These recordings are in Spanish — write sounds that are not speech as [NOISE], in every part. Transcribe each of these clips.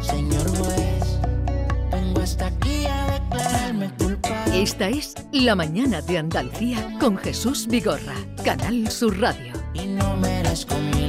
Señor juez, vengo hasta aquí a declararme culpable. Esta es La Mañana de Andalucía con Jesús Vigorra, Canal Sur Radio. Y no merezco mi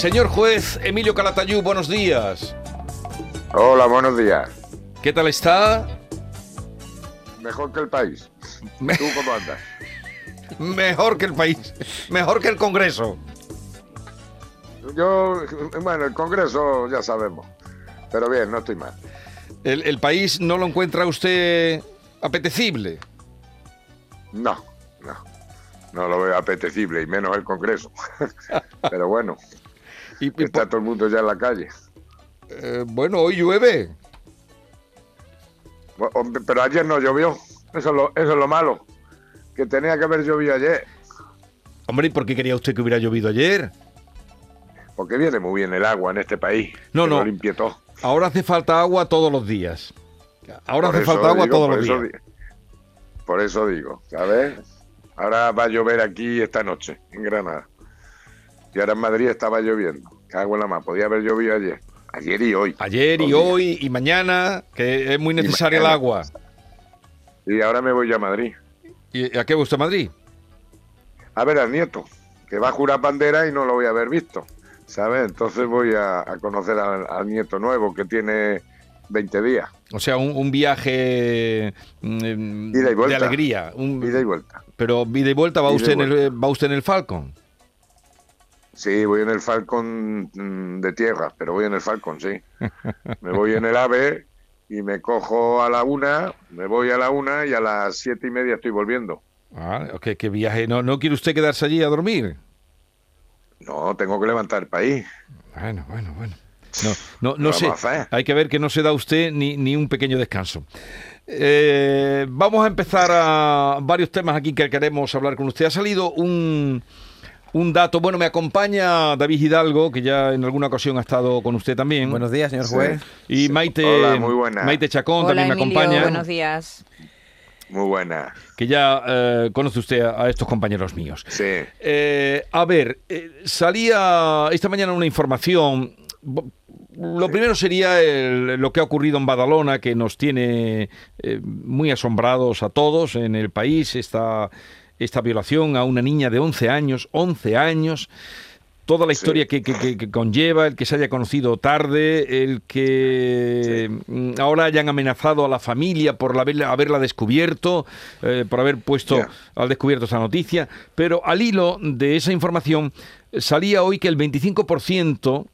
Señor juez Emilio Calatayú, buenos días. Hola, buenos días. ¿Qué tal está? Mejor que el país. ¿Tú cómo andas? [LAUGHS] Mejor que el país, mejor que el Congreso. Yo, bueno, el Congreso ya sabemos. Pero bien, no estoy mal. El, el país no lo encuentra usted apetecible. No, no. No lo veo apetecible, y menos el Congreso. [LAUGHS] Pero bueno, Y, y está todo el mundo ya en la calle. eh, bueno, hoy llueve. Pero ayer no llovió. Eso es lo, eso es lo malo. Que tenía que haber llovido ayer. Hombre, ¿y por qué quería usted que hubiera llovido ayer? Porque viene muy bien el agua en este país. No, no. Lo todo. Ahora hace falta agua todos los días. Ahora Por hace falta agua digo, todos los días. di- Por eso digo, ¿sabes? Ahora va a llover aquí esta noche, en Granada. Y ahora en Madrid estaba lloviendo. Cago en la más. Podía haber llovido ayer. Ayer y hoy. Ayer y hoy y mañana, que es muy necesaria el agua. Y ahora me voy ya a Madrid. ¿Y a qué va usted a Madrid? A ver al nieto, que va a jurar bandera y no lo voy a haber visto. ¿Sabes? Entonces voy a, a conocer al, al nieto nuevo que tiene 20 días. O sea, un, un viaje mm, y de vuelta. alegría. un- Ida y vuelta. Pero vida y vuelta, ¿va, usted en el, ¿va usted en el Falcon? Sí, voy en el Falcon mm, de tierra, pero voy en el Falcon, sí. Me voy en el AVE y me cojo a la una, me voy a la una y a las siete y media estoy volviendo. Ah, ok, qué viaje. ¿No, ¿No quiere usted quedarse allí a dormir? No, tengo que levantar el país. Bueno, bueno, bueno. No, no, ¿Qué no sé. Hay que ver que no se da usted ni, ni un pequeño descanso. Eh, vamos a empezar a varios temas aquí que queremos hablar con usted. Ha salido un, un dato. Bueno, me acompaña David Hidalgo, que ya en alguna ocasión ha estado con usted también. Buenos días, señor Sí. juez. y Maite, Hola, muy buena. Maite Chacón Hola, también me Emilio, acompaña. buenos días. Muy buena. Que ya eh, conoce usted a, a estos compañeros míos. Sí. Eh, a ver, eh, salía esta mañana una información. Lo primero sería el- lo que ha ocurrido en Badalona, que nos tiene eh, muy asombrados a todos en el país, esta, esta violación a una niña de 11 años, 11 años, toda la historia que, que- que- que conlleva, el que se haya conocido tarde, el que mm, ahora hayan amenazado a la familia por haberla, haberla descubierto, eh, por haber puesto al descubierto esa noticia, pero al hilo de esa información salía hoy que el 25%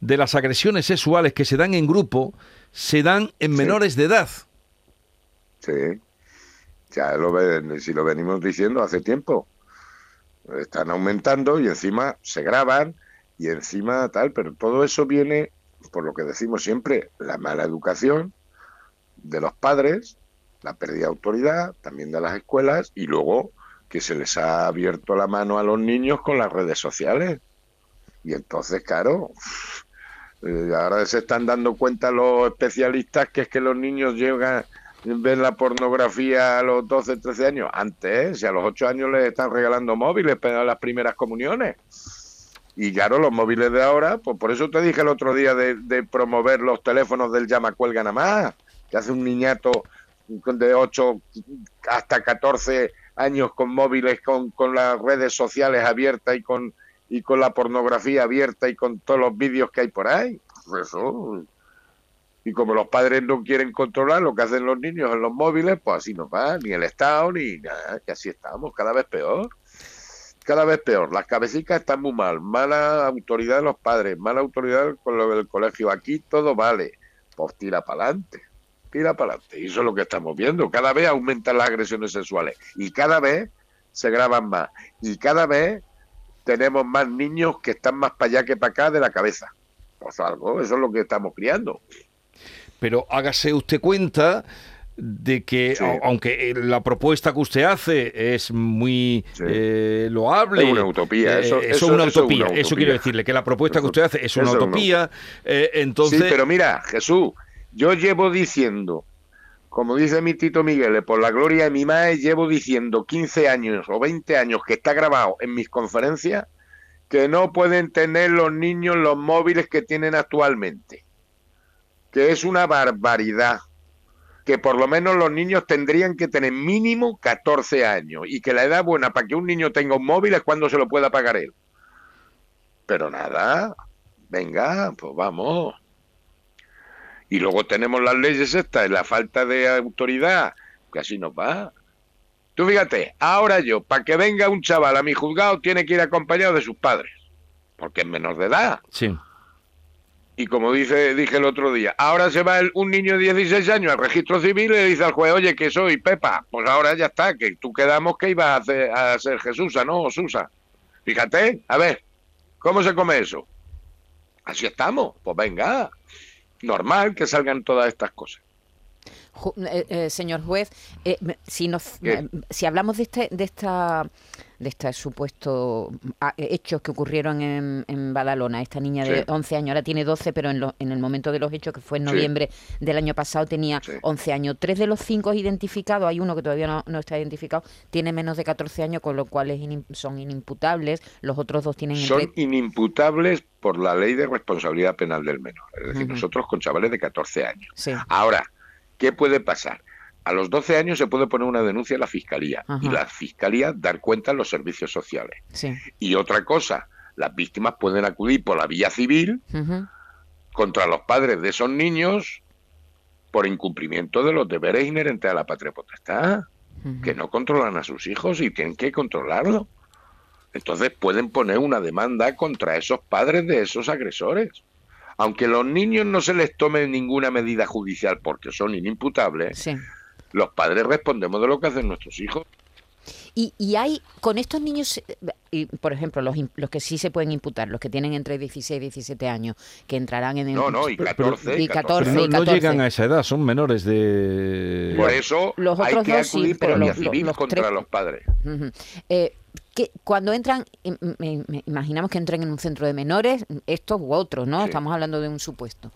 de las agresiones sexuales que se dan en grupo se dan en Sí. menores de edad. Sí. Ya lo si lo venimos diciendo hace tiempo. Están aumentando y encima se graban y encima tal, pero todo eso viene, por lo que decimos siempre, la mala educación de los padres, la pérdida de autoridad, también de las escuelas y luego que se les ha abierto la mano a los niños con las redes sociales. Y entonces, claro, eh, ahora se están dando cuenta los especialistas que es que los niños llegan, ven la pornografía a los 12, 13 años. Antes, si a los 8 años les están regalando móviles para las primeras comuniones. Y claro, los móviles de ahora, pues por eso te dije el otro día de, de promover los teléfonos del llama cuelga nada más, que hace un niñato de 8 hasta 14 años con móviles, con, con las redes sociales abiertas y con, y con la pornografía abierta y con todos los vídeos que hay por ahí. Pues Eso. Y como los padres no quieren controlar lo que hacen los niños en los móviles, pues así no va, ni el Estado, ni nada, que así estamos, cada vez peor. Cada vez peor. Las cabecicas están muy mal. Mala autoridad de los padres, mala autoridad con lo del colegio. Aquí todo vale. Pues tira para adelante. Tira para adelante. Y eso es lo que estamos viendo. Cada vez aumentan las agresiones sexuales. Y cada vez se graban más. Y cada vez tenemos más niños que están más para allá que para acá de la cabeza. Pues algo, eso es lo que estamos criando. Pero hágase usted cuenta de que, Sí. aunque eh, la propuesta que usted hace es muy Sí. eh, loable. Es una utopía, eh, eso- es eso- una eso utopía. Eso quiero decirle, que la propuesta que usted hace es una eso es una utopía. eh, entonces, Sí, pero mira, Jesús, yo llevo diciendo, como dice mi Tito Miguel, por la gloria de mi madre, llevo diciendo 15 años o 20 años que está grabado en mis conferencias que no pueden tener los niños los móviles que tienen actualmente. Que es una barbaridad. Que por lo menos los niños tendrían que tener mínimo 14 años y que la edad buena para que un niño tenga un móvil es cuando se lo pueda pagar él. Pero nada, venga, pues vamos. Y luego tenemos las leyes estas, la falta de autoridad, que así nos va. Tú fíjate, ahora yo, para que venga un chaval a mi juzgado, tiene que ir acompañado de sus padres, porque es menor de edad. sí. Y como dice, dije el otro día, ahora se va el- un niño de 16 años al registro civil y le dice al juez, oye, que soy Pepa. Pues ahora ya está, que tú quedamos que ibas a, hacer- a ser Jesusa, ¿no? O Susa. Fíjate, a ver, ¿cómo se come eso? Así estamos, pues venga. Normal que salgan todas estas cosas. Ju- eh, eh, señor juez, eh, si nos, si hablamos de este, de esta, de este supuesto ah, eh, hechos que ocurrieron en, en Badalona, esta niña de Sí. 11 años, ahora tiene 12, pero en, lo- en el momento de los hechos, que fue en Sí. noviembre del año pasado, tenía Sí. 11 años. Tres de los cinco identificados, hay uno que todavía no, no está identificado, tiene menos de 14 años, con lo cual son inimputables. Los otros dos tienen Son entre- inimputables por la ley de responsabilidad penal del menor. Es decir, nosotros con chavales de 14 años. Ahora, ¿qué puede pasar? A los 12 años se puede poner una denuncia en la fiscalía Ajá. y la fiscalía dar cuenta en los servicios sociales. Sí. Y otra cosa, las víctimas pueden acudir por la vía civil contra los padres de esos niños por incumplimiento de los deberes inherentes a la patria potestad, que no controlan a sus hijos y tienen que controlarlo. Entonces pueden poner una demanda contra esos padres de esos agresores. Aunque los niños no se les tome ninguna medida judicial porque son inimputables, Sí. Los padres respondemos de lo que hacen nuestros hijos. Y, y hay, con estos niños, eh, y, por ejemplo, los, los que sí se pueden imputar, los que tienen entre 16 y 17 años, que entrarán en el... No, no, y Pero- pero- 14, y 14, Pero no, y no 14. llegan a esa edad, son menores de... Por eso Los hay otros que dos sí, acudir pero los- los- civil los contra tres- los padres. Eh, que cuando entran, im- me- me- imaginamos que entren en un centro de menores, estos u otros, ¿no? Sí. Estamos hablando de un supuesto.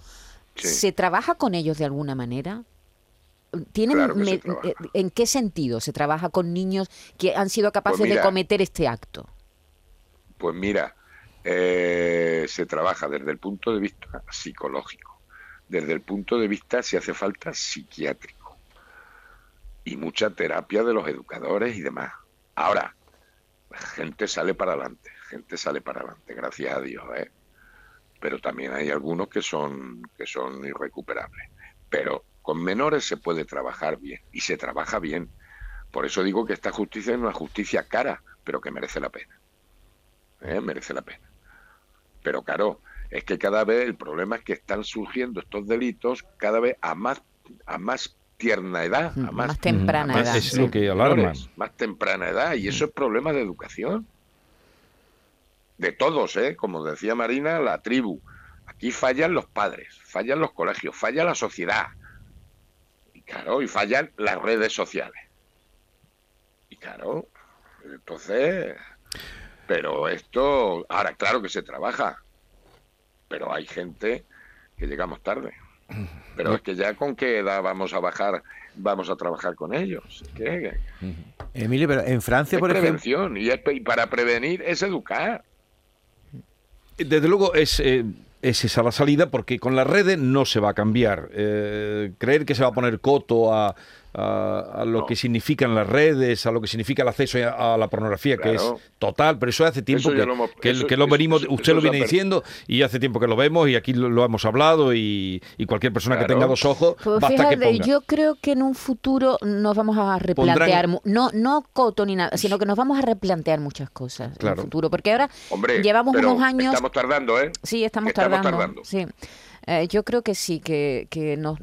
Sí. ¿Se trabaja con ellos de alguna manera? ¿Tienen Claro que se me- trabaja. eh, ¿En qué sentido se trabaja con niños que han sido capaces de Pues mira. cometer este acto? Pues mira, eh, se trabaja desde el punto de vista psicológico, desde el punto de vista, si hace falta, psiquiátrico, y mucha terapia de los educadores y demás. Ahora, gente sale para adelante, gente sale para adelante, gracias a Dios, ¿eh? Pero también hay algunos que son, que son irrecuperables. Pero con menores se puede trabajar bien, y se trabaja bien. Por eso digo que esta justicia es una justicia cara, pero que merece la pena. ¿eh? merece la pena. Pero claro, es que cada vez el problema es que están surgiendo estos delitos cada vez a más a más tierna edad, a Mm, más, más temprana Mm, edad. Es sí. lo que alarma. menores, más temprana edad y eso es problema de educación. De todos, ¿eh? Como decía Marina, la tribu. Aquí fallan los padres, fallan los colegios, falla la sociedad. Y claro, y fallan las redes sociales. Y claro, entonces, pero esto, ahora claro que se trabaja, pero hay gente que llegamos tarde. Pero es que ya con qué edad vamos a bajar, vamos a trabajar con ellos. Emilio, pero en Francia, es por ejemplo, prevención y, es- y para prevenir es educar. Desde luego es, eh, es esa la salida porque con las redes no se va a cambiar. Eh, creer que se va a poner coto a, a- a lo No. que significan las redes, a lo que significa el acceso a, a la pornografía, que Claro. es total, pero eso hace tiempo Eso que lo hemos- que, eso- que lo eso- venimos, eso- usted lo viene diciendo y hace tiempo que lo vemos y aquí lo, lo hemos hablado y, y cualquier persona que Claro. tenga dos ojos, Pues basta que fíjate, ponga. yo creo que en un futuro nos vamos a replantear, Pondrán- mu- no no coto ni nada, sino que nos vamos a replantear muchas cosas en Claro. el futuro, porque ahora Hombre, llevamos unos años, estamos tardando, ¿eh? sí, estamos, estamos tardando, tardando. sí. Eh, yo creo que sí, que, que nos-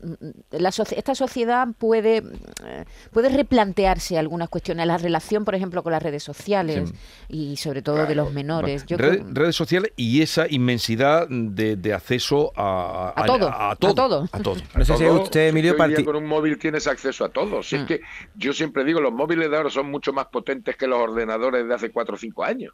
la soci- esta sociedad puede, eh, puede replantearse algunas cuestiones, la relación, por ejemplo, con las redes sociales y sobre todo de los menores. Yo Red- creo- redes sociales y esa inmensidad de, de acceso a, A todo, a, a todo. todo. a todo. No sé si usted, Emilio, es parti- con un móvil tienes acceso a todo. Si Mm. es que yo siempre digo, los móviles de ahora son mucho más potentes que los ordenadores de hace 4 o 5 años.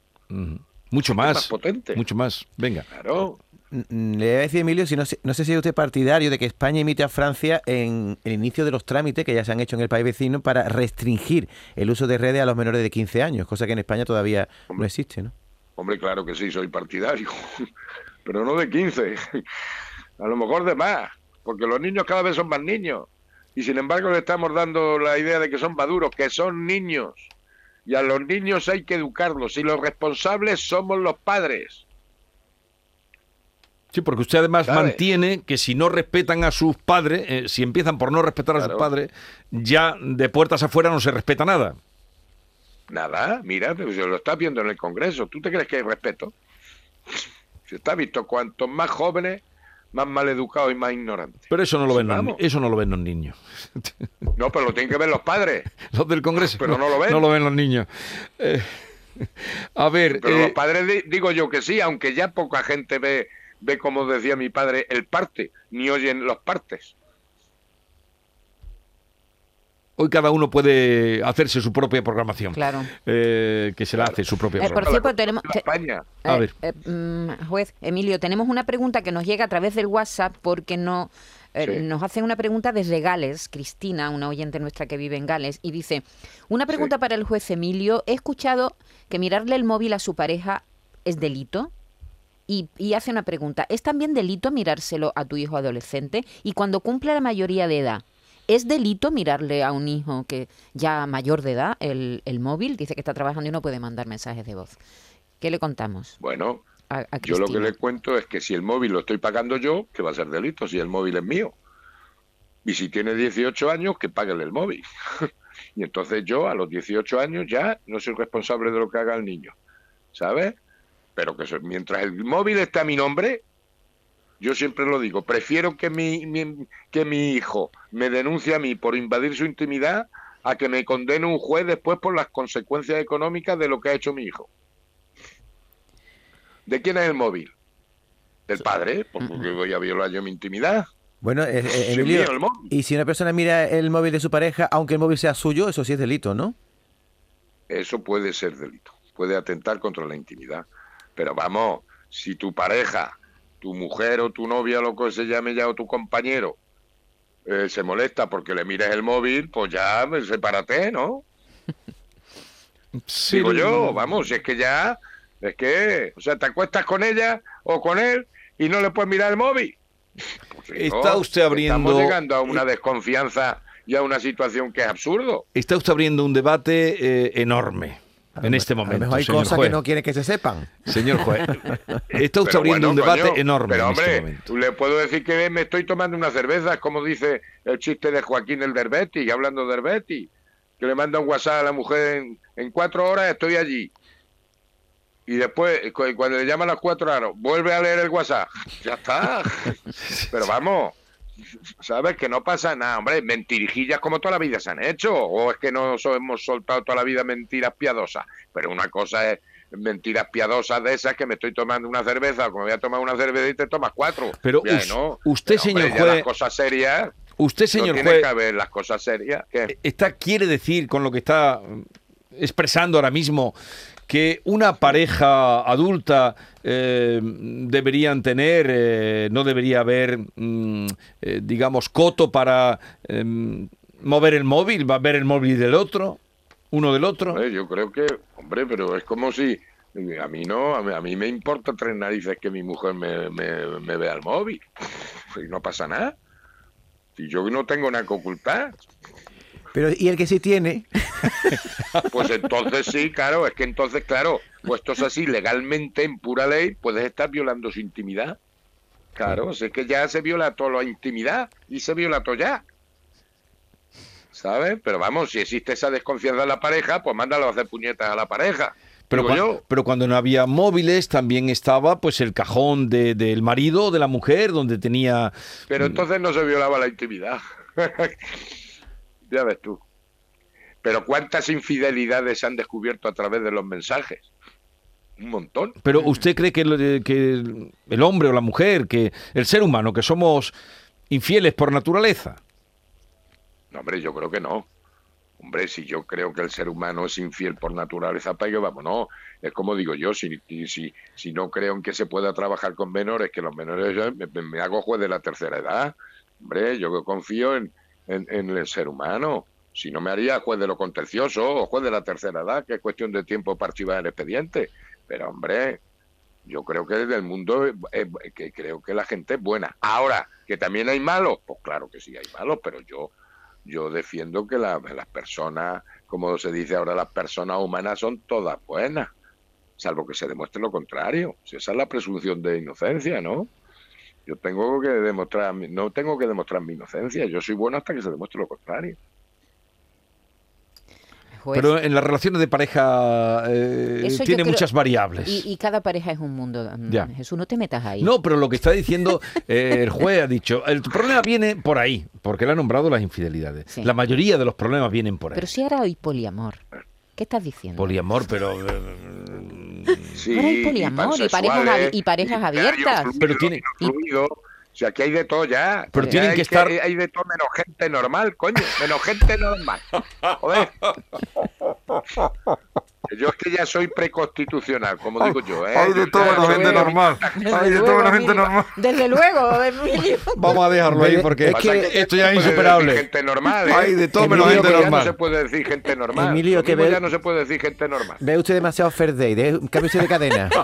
Mucho más más. potente. Mucho más. Venga. Claro. Mm, Le voy a decir, Emilio, si no, sé, no sé si es usted partidario de que España imite a Francia en el inicio de los trámites que ya se han hecho en el país vecino para restringir el uso de redes a los menores de 15 años, cosa que en España todavía no existe, ¿no? Hombre, claro que sí, soy partidario. [LAUGHS] Pero no de 15. [LAUGHS] A lo mejor de más. Porque los niños cada vez son más niños. Y sin embargo le estamos dando la idea de que son maduros, que son niños. Y a los niños hay que educarlos. Y los responsables somos los padres. Sí, porque usted además mantiene que si no respetan a sus padres, eh, si empiezan por no respetar a sus padres, ya de puertas afuera no se respeta nada. Nada, mira, pero si lo estás viendo en el Congreso. ¿Tú te crees que hay respeto? Se está visto cuantos más jóvenes, más maleducados y más ignorantes. Pero eso no lo ven los, eso no lo ven los niños. [LAUGHS] No, pero lo tienen que ver los padres. [LAUGHS] Los del Congreso. Pero no lo ven. No lo ven los niños. Eh, [LAUGHS] a ver, Pero eh, los padres di- digo yo que sí, aunque ya poca gente ve, ve como decía mi padre, el parte, ni oyen los partes. hoy cada uno puede hacerse su propia programación. Claro. Eh, que se la hace su propia Eh, por programación. cierto, tenemos... te- España. A Eh, ver. eh, mm, juez, Emilio, tenemos una pregunta que nos llega a través del WhatsApp porque no eh, Sí. nos hacen una pregunta desde Gales, Cristina, una oyente nuestra que vive en Gales, y dice, una pregunta para el juez Emilio, he escuchado que mirarle el móvil a su pareja es delito. Y, y hace una pregunta, ¿es también delito mirárselo a tu hijo adolescente? Y cuando cumple la mayoría de edad, ¿es delito mirarle a un hijo que ya mayor de edad el, el móvil? Dice que está trabajando y no puede mandar mensajes de voz. ¿Qué le contamos? Bueno, a, a yo lo que le cuento es que si el móvil lo estoy pagando yo, que va a ser delito si el móvil es mío. Y si tiene 18 años, que pague el móvil. [LAUGHS] y entonces yo a los 18 años ya no soy responsable de lo que haga el niño. ¿Sabes? Pero que mientras el móvil esté a mi nombre, yo siempre lo digo, prefiero que mi, mi- que mi hijo me denuncie a mí por invadir su intimidad a que me condene un juez después por las consecuencias económicas de lo que ha hecho mi hijo. ¿De quién es el móvil? Del padre, porque voy a violar yo mi intimidad. Bueno, eh, eh, Emilio, y si una persona mira el móvil de su pareja, aunque el móvil sea suyo, eso sí es delito, ¿no? Eso puede ser delito, puede atentar contra la intimidad. Pero vamos, si tu pareja, tu mujer o tu novia, lo que se llame ya, o tu compañero, eh, se molesta porque le mires el móvil, pues ya, pues, sepárate, ¿no? [LAUGHS] Sí, Digo yo, vamos, si es que ya, es que, o sea, te acuestas con ella o con él y no le puedes mirar el móvil. Pues, Está usted abriendo- Estamos llegando a una desconfianza y a una situación que es absurdo. Está usted abriendo un debate eh, enorme en este A lo momento, mejor hay señor cosas juez. que no quiere que se sepan. Señor juez, [LAUGHS] está usted abriendo bueno, un debate coño, enorme Pero en hombre, este momento. le puedo decir que me estoy tomando una cerveza, como dice el chiste de Joaquín el Derbeti, hablando de Derbeti, que le manda un WhatsApp a la mujer en, en cuatro horas estoy allí. Y después, cu- cuando le llama a las cuatro horas, vuelve a leer el WhatsApp. Ya está. [LAUGHS] Pero vamos, ¿sabes? Que no pasa nada, hombre. Mentirijillas como toda la vida se han hecho. O es que no so- hemos soltado toda la vida mentiras piadosas. Pero una cosa es mentiras piadosas de esas que me estoy tomando una cerveza, o que me voy a tomar una cerveza y te tomas cuatro. Pero Ya, us- ¿no? usted, Pero, hombre, señor juez, las cosas serias, Usted, no señor tiene juez, que haber las cosas serias. ¿Qué? está, quiere decir con lo que está mm, expresando ahora mismo que una pareja adulta eh, deberían tener, eh, no debería haber, mm, eh, digamos, coto para em, mover el móvil, va a ver el móvil del otro, uno del otro. Yo creo que, hombre, pero es como si a mí no, a mí, a mí me importa tres narices que mi mujer me, me, me vea el móvil [LAUGHS] y no pasa nada. Si yo no tengo nada que ocultar, Pero, y el que sí tiene, [LAUGHS] pues entonces sí, claro, es que entonces, claro, puestos así legalmente en pura ley, puedes estar violando su intimidad. Claro, si es que ya se viola toda la intimidad y se viola todo ya. ¿Sabes? Pero vamos, si existe esa desconfianza en la pareja, pues mándalo a hacer puñetas a la pareja. Pero, Digo cua- yo. pero cuando no había móviles también estaba pues el cajón de- del marido o de la mujer donde tenía... Pero entonces no se violaba la intimidad. [LAUGHS] ya ves tú. Pero ¿cuántas infidelidades se han descubierto a través de los mensajes? Un montón. Pero usted cree que, el- que el- hombre o la mujer, que el ser humano, que somos infieles por naturaleza. No, hombre, yo creo que no. Hombre, si yo creo que el ser humano es infiel por naturaleza, para que vamos, no. Es como digo yo, si, si, si no creo en que se pueda trabajar con menores, que los menores me- me hago juez de la tercera edad. Hombre, yo confío en, en, en el ser humano. Si no me haría juez de lo contencioso o juez de la tercera edad, que es cuestión de tiempo para archivar el expediente. Pero, hombre, yo creo que desde el mundo, eh, que creo que la gente es buena. Ahora, que también hay malos, pues claro que sí hay malos, pero yo yo defiendo que la- las personas, como se dice ahora, las personas humanas son todas buenas, salvo que se demuestre lo contrario. Esa es la presunción de inocencia, ¿no? Yo tengo que demostrar, no tengo que demostrar mi inocencia, yo soy bueno hasta que se demuestre lo contrario. Juez. Pero en las relaciones de pareja eh, tiene creo- muchas variables. Y, y cada pareja es un mundo. mm, Ya. Jesús, no te metas ahí. No, pero lo que está diciendo eh, el juez ha dicho, el problema viene por ahí, porque le ha nombrado las infidelidades. Sí. La mayoría de los problemas vienen por ahí. Pero si ahora hay poliamor. ¿Qué estás diciendo? Poliamor, pero... eh, Sí, Ahora hay poliamor y parejas y parejas abiertas. fluido, Pero tiene- fluido. O sea, que hay de todo ya. Pero Ya tienen hay que estar- Hay de todo menos gente normal, coño. Menos gente normal. Joder. [LAUGHS] Yo es que ya soy preconstitucional, como digo yo. ¿eh? Hay de menos soy- gente normal. Desde Hay de todo luego, menos gente normal. Desde luego, Emilio. Vamos a dejarlo ahí porque es Pasa que esto ya es insuperable. Gente normal, ¿eh? Hay de todo menos gente ya normal. no se puede decir gente normal. Emilio, que ve- ya no se puede decir gente normal. Ve usted demasiado fair day, de, cámbiese de cadena. [LAUGHS]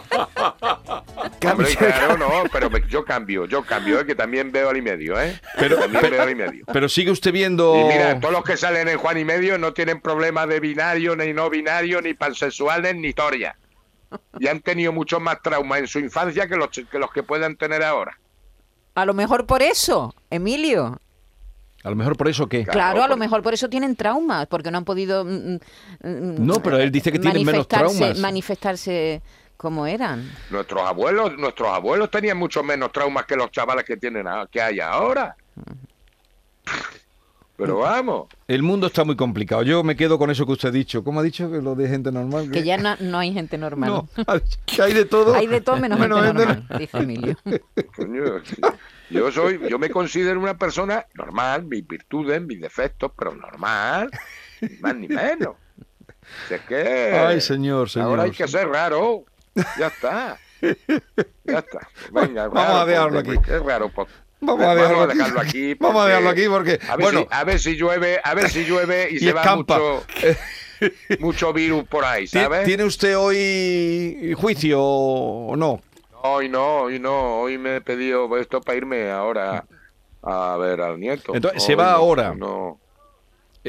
Hombre, claro, no, pero me- yo cambio, yo cambio, ¿eh? que también veo al y medio, ¿eh? Pero- también pero- veo al y medio. Pero sigue usted viendo... Y mira, todos los que salen en Juan y Medio no tienen problemas de binario, ni no binario, ni pansexuales, ni historia. Y han tenido muchos más traumas en su infancia que los, que los que puedan tener ahora. A lo mejor por eso, Emilio. A lo mejor por eso que... Claro, Claro, a lo mejor por eso tienen traumas, porque no han podido. mm, mm, No, pero él dice que tienen menos traumas. Manifestarse como eran. Nuestros abuelos, nuestros abuelos tenían mucho menos traumas que los chavales que tienen que hay ahora. Pero vamos, El mundo está muy complicado. Yo me quedo con eso que usted ha dicho. ¿Cómo ha dicho que lo de gente normal? Que ya no, no hay gente normal. No, que hay de todo. Hay de todo menos gente gente normal, dice Emilio. coño, yo soy, yo me considero una persona normal, mis virtudes, mis defectos, pero normal, ni más ni menos. Si es que Ay, señor, señor. ahora hay que ser raro, ya está, ya está. Venga, [LAUGHS] Vamos raro, a dejarlo porque- aquí. Es raro, pues. Vamos a dejarlo, aquí. dejarlo aquí. [LAUGHS] Vamos a dejarlo aquí porque... A ver, bueno, si, a ver si llueve, a ver si llueve y, [LAUGHS] Y se va mucho, mucho virus por ahí, ¿ti- ¿sabes? ¿tiene usted hoy juicio o no? Hoy no, hoy no, hoy me he pedido esto para irme ahora a ver al nieto. Entonces, se va no, ahora. No,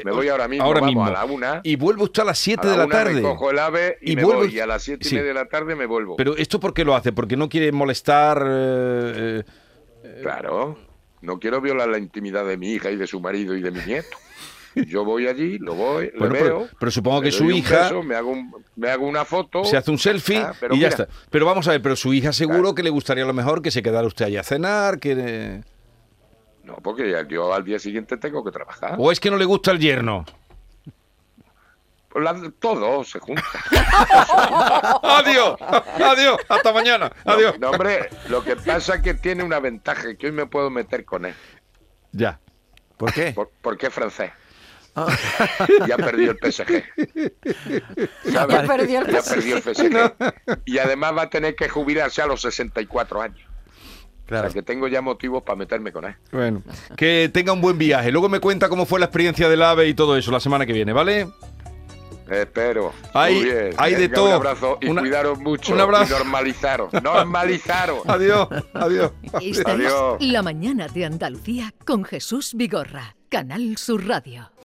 me voy ahora mismo, ahora vamos, mismo. a la una. Y vuelve usted a las 7 a la de la una tarde. recojo el ave y, Y me vuelve- voy, y a las siete sí. y media de la tarde me vuelvo. Pero ¿esto por qué lo hace? ¿Porque no quiere molestar? eh, eh, Claro, no quiero violar la intimidad de mi hija y de su marido y de mi nieto. Yo voy allí, lo voy, Bueno, le veo. pero supongo que su hija- beso, me, hago un- me hago una foto. se hace un selfie Ah, pero y ya mira. está. Pero vamos a ver, pero su hija seguro Claro. que le gustaría a lo mejor que se quedara usted allá a cenar, que... No, porque yo al día siguiente tengo que trabajar. ¿O es que no le gusta el yerno? Pues la- todo se junta. [LAUGHS] adiós, adiós, hasta mañana, adiós. No, hombre, lo que pasa es que tiene una ventaja, que hoy me puedo meter con él. Ya. ¿Por qué? Por- porque es francés. Ah. Ya perdió el PSG. ¿Sabes? Ya perdió el Ya PSG. perdió el PSG. Y además va a tener que jubilarse a los 64 años. O Claro. sea que tengo ya motivos para meterme con él. Bueno, que tenga un buen viaje. Luego me cuenta cómo fue la experiencia del AVE y todo eso la semana que viene, ¿vale? Espero. Hay- Muy bien. hay de Venga, todo. Un abrazo y Una- cuidaros mucho. un abrazo. Y normalizaros. Normalizaros. [LAUGHS] Adiós, adiós. Esta es Adiós. La mañana de Andalucía con Jesús Vigorra, Canal Sur Radio.